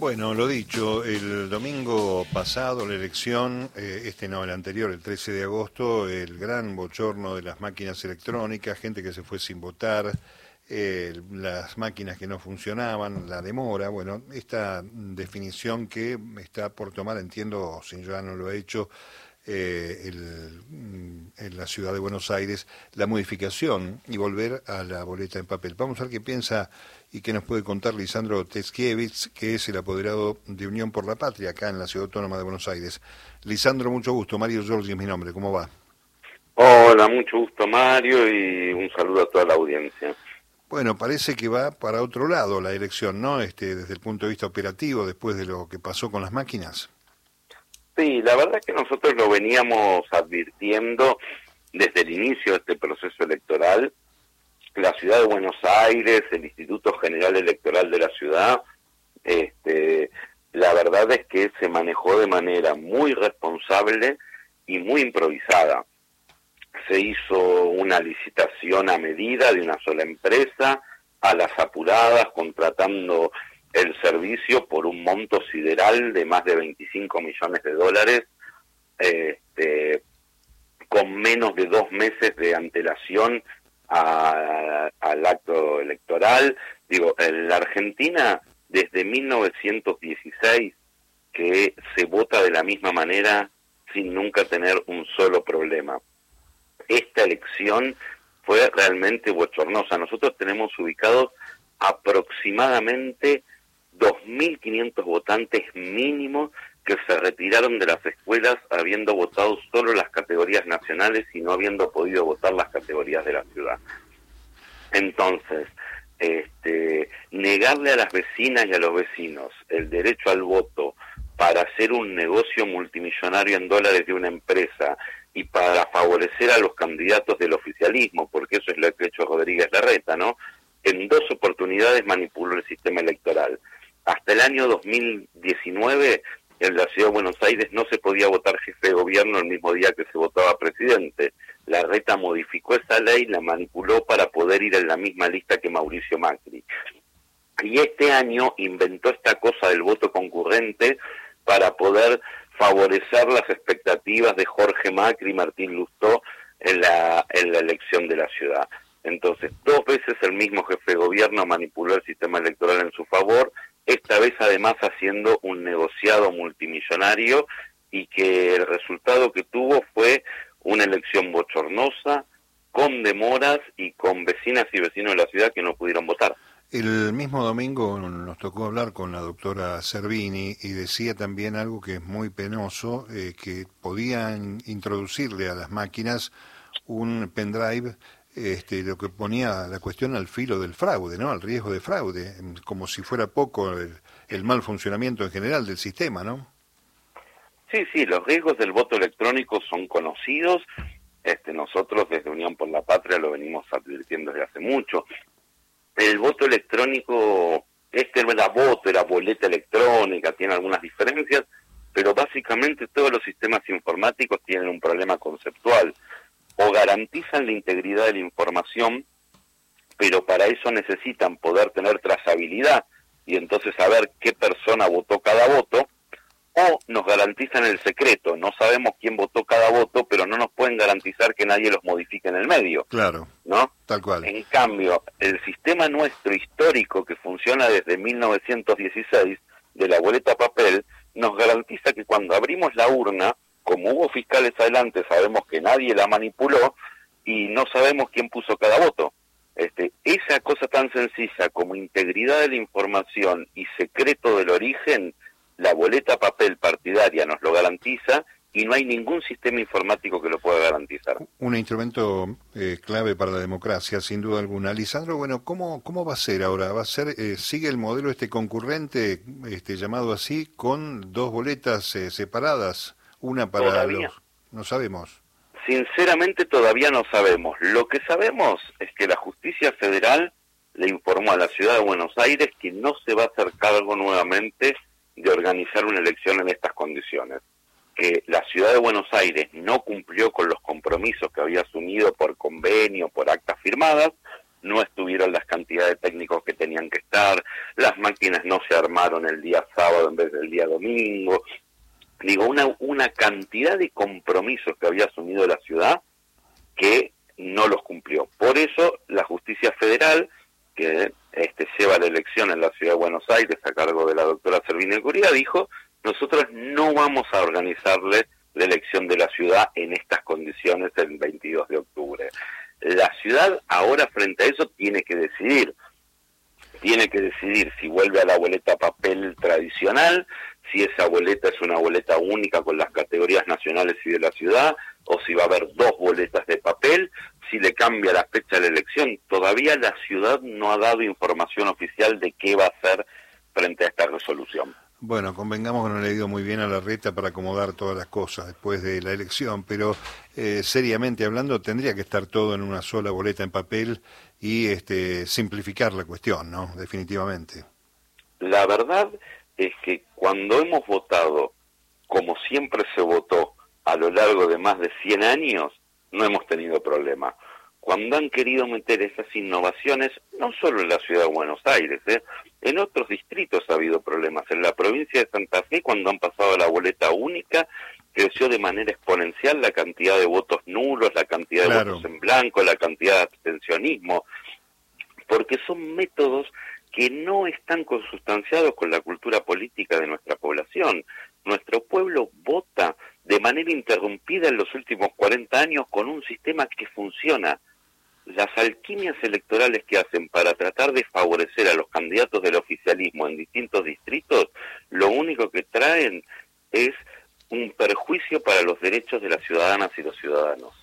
Bueno, lo dicho, el domingo pasado la elección, eh, este no, el anterior, el 13 de agosto, el gran bochorno de las máquinas electrónicas, gente que se fue sin votar, eh, las máquinas que no funcionaban, la demora, bueno, esta definición que está por tomar, entiendo, si ya no lo he hecho, eh, mm, en la ciudad de Buenos Aires la modificación y volver a la boleta en papel. Vamos a ver qué piensa y qué nos puede contar Lisandro Teskiewicz, que es el apoderado de Unión por la Patria acá en la Ciudad Autónoma de Buenos Aires. Lisandro, mucho gusto. Mario Giorgi es mi nombre. ¿Cómo va? Hola, mucho gusto Mario y un saludo a toda la audiencia. Bueno, parece que va para otro lado la elección, ¿no? Este, desde el punto de vista operativo, después de lo que pasó con las máquinas. Sí, la verdad es que nosotros lo veníamos advirtiendo desde el inicio de este proceso electoral. La ciudad de Buenos Aires, el Instituto General Electoral de la ciudad, este, la verdad es que se manejó de manera muy responsable y muy improvisada. Se hizo una licitación a medida de una sola empresa, a las apuradas, contratando el servicio por un monto sideral de más de 25 millones de dólares, este, con menos de dos meses de antelación al acto electoral. Digo, en la Argentina, desde 1916, que se vota de la misma manera sin nunca tener un solo problema. Esta elección fue realmente bochornosa. Nosotros tenemos ubicados aproximadamente 2.500 votantes mínimos que se retiraron de las escuelas habiendo votado solo las categorías nacionales y no habiendo podido votar las categorías de la ciudad. Entonces, este, negarle a las vecinas y a los vecinos el derecho al voto para hacer un negocio multimillonario en dólares de una empresa y para favorecer a los candidatos del oficialismo, porque eso es lo que ha hecho Rodríguez Larreta, ¿no? En dos oportunidades manipuló el sistema electoral hasta el año 2019 en la ciudad de Buenos Aires no se podía votar jefe de gobierno el mismo día que se votaba presidente. La reta modificó esa ley, la manipuló para poder ir en la misma lista que Mauricio Macri. Y este año inventó esta cosa del voto concurrente para poder favorecer las expectativas de Jorge Macri y Martín Lustó en la, en la elección de la ciudad. Entonces, dos veces el mismo jefe de gobierno manipuló el sistema electoral en su favor esta vez además haciendo un negociado multimillonario y que el resultado que tuvo fue una elección bochornosa, con demoras y con vecinas y vecinos de la ciudad que no pudieron votar. El mismo domingo nos tocó hablar con la doctora Servini y decía también algo que es muy penoso, eh, que podían introducirle a las máquinas un pendrive este, lo que ponía la cuestión al filo del fraude, ¿no? Al riesgo de fraude, como si fuera poco el, mal funcionamiento en general del sistema, ¿no? Sí, sí, los riesgos del voto electrónico son conocidos. Este, nosotros desde Unión por la Patria lo venimos advirtiendo desde hace mucho. El voto electrónico, este no era voto, era boleta electrónica, tiene algunas diferencias, pero básicamente todos los sistemas informáticos tienen un problema conceptual o garantizan la integridad de la información, pero para eso necesitan poder tener trazabilidad y entonces saber qué persona votó cada voto, o nos garantizan el secreto, no sabemos quién votó cada voto, pero no nos pueden garantizar que nadie los modifique en el medio. Claro. ¿No? Tal cual. En cambio, el sistema nuestro histórico que funciona desde 1916 de la boleta papel nos garantiza que cuando abrimos la urna como hubo fiscales adelante, sabemos que nadie la manipuló y no sabemos quién puso cada voto. Este, esa cosa tan sencilla como integridad de la información y secreto del origen, la boleta papel partidaria nos lo garantiza y no hay ningún sistema informático que lo pueda garantizar. Un instrumento eh, clave para la democracia, sin duda alguna. Lisandro, bueno, ¿cómo, cómo va a ser ahora? ¿Va a ser, eh, sigue el modelo este concurrente, este llamado así, con dos boletas eh, separadas? Una para los... No sabemos. Sinceramente todavía no sabemos. Lo que sabemos es que la justicia federal le informó a la ciudad de Buenos Aires que no se va a hacer cargo nuevamente de organizar una elección en estas condiciones. Que la ciudad de Buenos Aires no cumplió con los compromisos que había asumido por convenio, por actas firmadas, no estuvieron las cantidades de técnicos que tenían que estar, las máquinas no se armaron el día sábado en vez del día domingo. Digo, una, una cantidad de compromisos que había asumido la ciudad que no los cumplió. Por eso la justicia federal, que este, lleva la elección en la ciudad de Buenos Aires a cargo de la doctora Servine Curía, dijo, nosotros no vamos a organizarle la elección de la ciudad en estas condiciones el 22 de octubre. La ciudad ahora frente a eso tiene que decidir, tiene que decidir si vuelve a la boleta papel tradicional, si esa boleta es una boleta única con las categorías nacionales y de la ciudad, o si va a haber dos boletas de papel, si le cambia la fecha de la elección. Todavía la ciudad no ha dado información oficial de qué va a hacer frente a esta resolución. Bueno, convengamos que no le ha ido muy bien a la reta para acomodar todas las cosas después de la elección, pero eh, seriamente hablando tendría que estar todo en una sola boleta en papel y este, simplificar la cuestión, ¿no? Definitivamente. La verdad es que cuando hemos votado como siempre se votó a lo largo de más de 100 años, no hemos tenido problema cuando han querido meter esas innovaciones, no solo en la ciudad de Buenos Aires, ¿eh? en otros distritos ha habido problemas. En la provincia de Santa Fe, cuando han pasado a la boleta única, creció de manera exponencial la cantidad de votos nulos, la cantidad de votos en blanco, la cantidad de abstencionismo, porque son métodos que no están consustanciados con la cultura política de nuestra población. Nuestro pueblo vota de manera interrumpida en los últimos 40 años con un sistema que funciona las alquimias electorales que hacen para tratar de favorecer a los candidatos del oficialismo en distintos distritos, lo único que traen es un perjuicio para los derechos de las ciudadanas y los ciudadanos.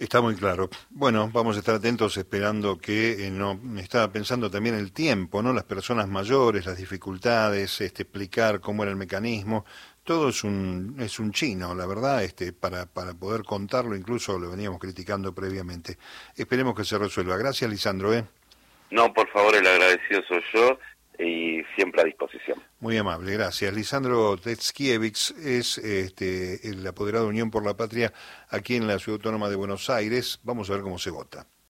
Está muy claro. Bueno, vamos a estar atentos esperando que eh, no estaba pensando también el tiempo, ¿no? Las personas mayores, las dificultades, este, explicar cómo era el mecanismo todo es un, es un chino, la verdad, este, para, para poder contarlo, incluso lo veníamos criticando previamente. Esperemos que se resuelva. Gracias, Lisandro. ¿eh? No, por favor, el agradecido soy yo y siempre a disposición. Muy amable, gracias. Lisandro Tetskiewicz es este, el apoderado de Unión por la Patria aquí en la Ciudad Autónoma de Buenos Aires. Vamos a ver cómo se vota.